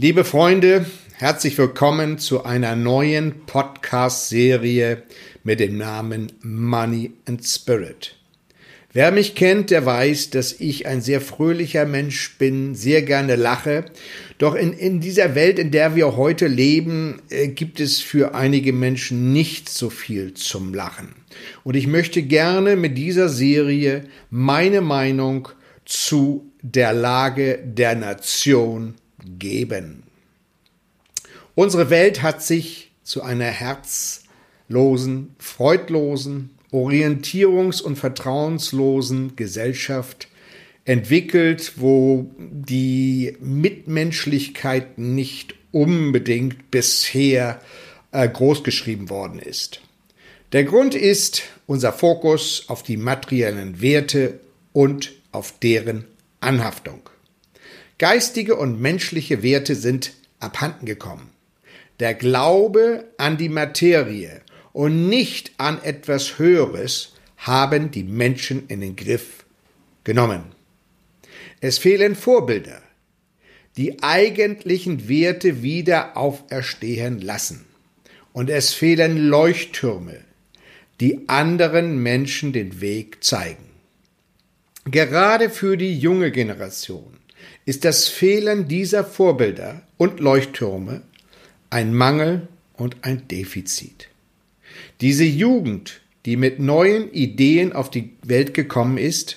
Liebe Freunde, herzlich willkommen zu einer neuen Podcast-Serie mit dem Namen Money and Spirit. Wer mich kennt, der weiß, dass ich ein sehr fröhlicher Mensch bin, sehr gerne lache. Doch in, in dieser Welt, in der wir heute leben, äh, gibt es für einige Menschen nicht so viel zum Lachen. Und ich möchte gerne mit dieser Serie meine Meinung zu der Lage der Nation geben. Unsere Welt hat sich zu einer herzlosen, freudlosen, orientierungs- und vertrauenslosen Gesellschaft entwickelt, wo die Mitmenschlichkeit nicht unbedingt bisher äh, großgeschrieben worden ist. Der Grund ist unser Fokus auf die materiellen Werte und auf deren Anhaftung. Geistige und menschliche Werte sind abhanden gekommen. Der Glaube an die Materie und nicht an etwas Höheres haben die Menschen in den Griff genommen. Es fehlen Vorbilder, die eigentlichen Werte wieder auferstehen lassen. Und es fehlen Leuchttürme, die anderen Menschen den Weg zeigen. Gerade für die junge Generation ist das Fehlen dieser Vorbilder und Leuchttürme ein Mangel und ein Defizit. Diese Jugend, die mit neuen Ideen auf die Welt gekommen ist,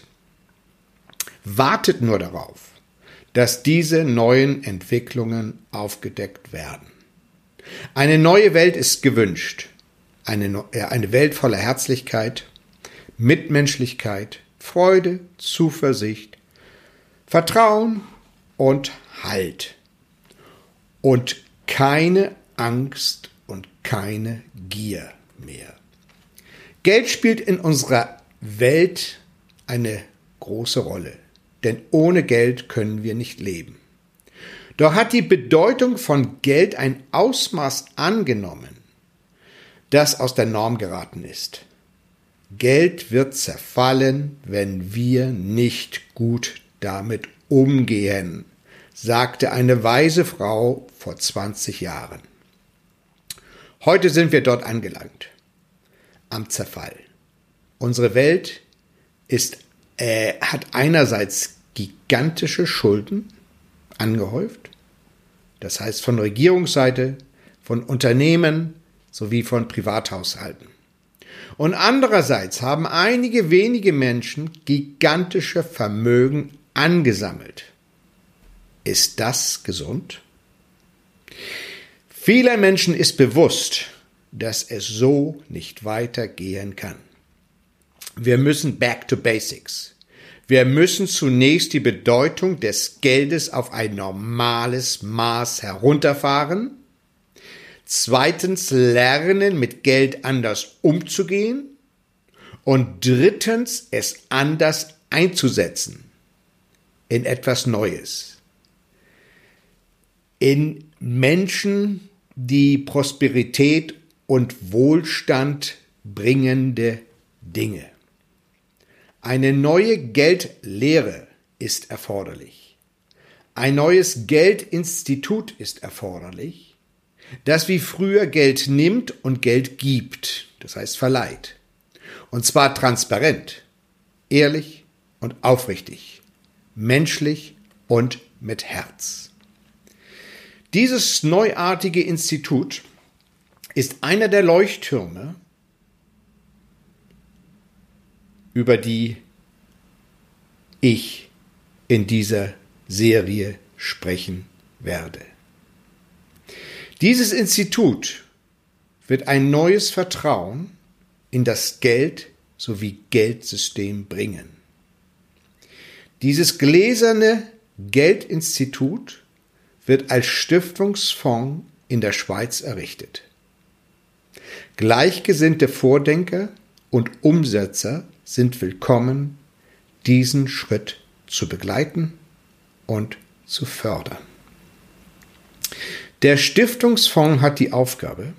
wartet nur darauf, dass diese neuen Entwicklungen aufgedeckt werden. Eine neue Welt ist gewünscht. Eine, äh, eine Welt voller Herzlichkeit, Mitmenschlichkeit, Freude, Zuversicht, Vertrauen und Halt. Und keine Angst und keine Gier mehr. Geld spielt in unserer Welt eine große Rolle, denn ohne Geld können wir nicht leben. Doch hat die Bedeutung von Geld ein Ausmaß angenommen, das aus der Norm geraten ist. Geld wird zerfallen, wenn wir nicht gut damit umgehen, sagte eine weise Frau vor 20 Jahren. Heute sind wir dort angelangt am Zerfall. Unsere Welt ist, äh, hat einerseits gigantische Schulden angehäuft, das heißt von Regierungsseite, von Unternehmen sowie von Privathaushalten. Und andererseits haben einige wenige Menschen gigantische Vermögen angesammelt. Ist das gesund? Vielen Menschen ist bewusst, dass es so nicht weitergehen kann. Wir müssen back to basics. Wir müssen zunächst die Bedeutung des Geldes auf ein normales Maß herunterfahren. Zweitens lernen, mit Geld anders umzugehen. Und drittens es anders einzusetzen. In etwas Neues. In Menschen, die Prosperität und Wohlstand bringende Dinge. Eine neue Geldlehre ist erforderlich. Ein neues Geldinstitut ist erforderlich, das wie früher Geld nimmt und Geld gibt, das heißt verleiht. Und zwar transparent, ehrlich und aufrichtig, menschlich und mit Herz. Dieses neuartige Institut ist einer der Leuchttürme, über die ich in dieser Serie sprechen werde. Dieses Institut wird ein neues Vertrauen in das Geld sowie Geldsystem bringen. Dieses gläserne Geldinstitut wird als Stiftungsfonds in der Schweiz errichtet. Gleichgesinnte Vordenker und Umsetzer sind willkommen, diesen Schritt zu begleiten und zu fördern. Der Stiftungsfonds hat die Aufgabe,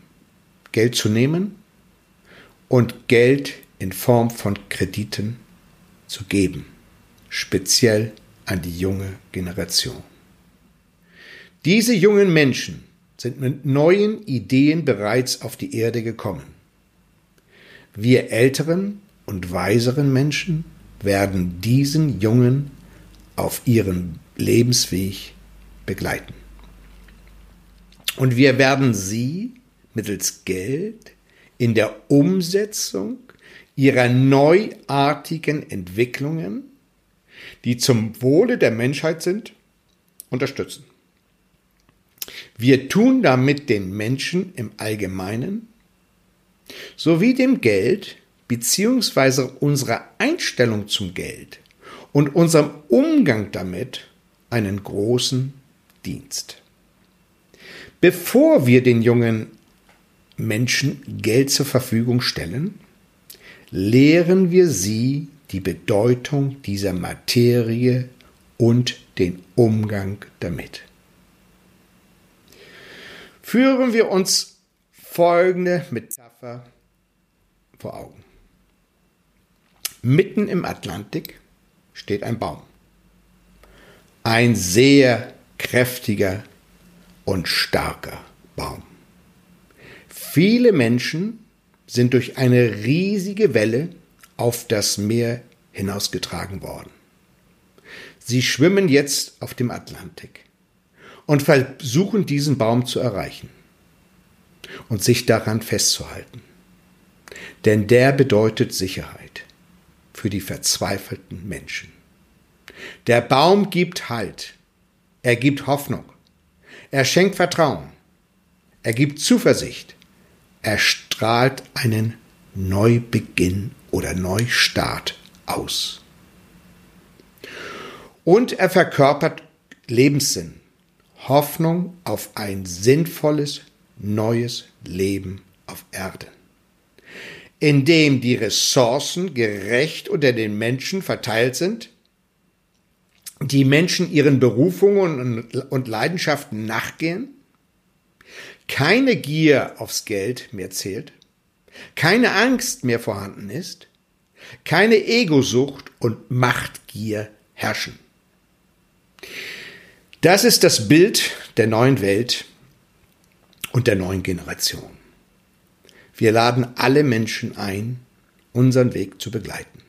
Geld zu nehmen und Geld in Form von Krediten zu geben, speziell an die junge Generation. Diese jungen Menschen sind mit neuen Ideen bereits auf die Erde gekommen. Wir älteren und weiseren Menschen werden diesen Jungen auf ihrem Lebensweg begleiten. Und wir werden sie mittels Geld in der Umsetzung ihrer neuartigen Entwicklungen, die zum Wohle der Menschheit sind, unterstützen. Wir tun damit den Menschen im Allgemeinen sowie dem Geld bzw. unserer Einstellung zum Geld und unserem Umgang damit einen großen Dienst. Bevor wir den jungen Menschen Geld zur Verfügung stellen, lehren wir sie die Bedeutung dieser Materie und den Umgang damit. Führen wir uns folgende Metapher vor Augen. Mitten im Atlantik steht ein Baum. Ein sehr kräftiger und starker Baum. Viele Menschen sind durch eine riesige Welle auf das Meer hinausgetragen worden. Sie schwimmen jetzt auf dem Atlantik und versuchen diesen Baum zu erreichen und sich daran festzuhalten. Denn der bedeutet Sicherheit für die verzweifelten Menschen. Der Baum gibt Halt, er gibt Hoffnung, er schenkt Vertrauen, er gibt Zuversicht, er strahlt einen Neubeginn oder Neustart aus. Und er verkörpert Lebenssinn, Hoffnung auf ein sinnvolles, neues Leben auf Erden, in dem die Ressourcen gerecht unter den Menschen verteilt sind, die Menschen ihren Berufungen und Leidenschaften nachgehen, keine Gier aufs Geld mehr zählt, keine Angst mehr vorhanden ist, keine Egosucht und Machtgier herrschen. Das ist das Bild der neuen Welt und der neuen Generation. Wir laden alle Menschen ein, unseren Weg zu begleiten.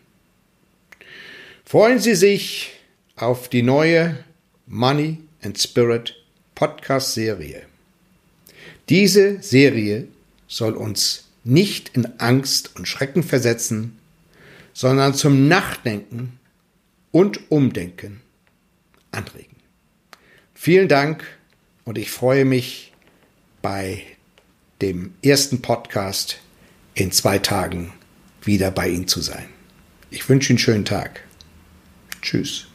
Freuen Sie sich auf die neue Money and Spirit Podcast Serie. Diese Serie soll uns nicht in Angst und Schrecken versetzen, sondern zum Nachdenken und Umdenken anregen. Vielen Dank und ich freue mich bei dem ersten Podcast in zwei Tagen wieder bei Ihnen zu sein. Ich wünsche Ihnen einen schönen Tag. Tschüss.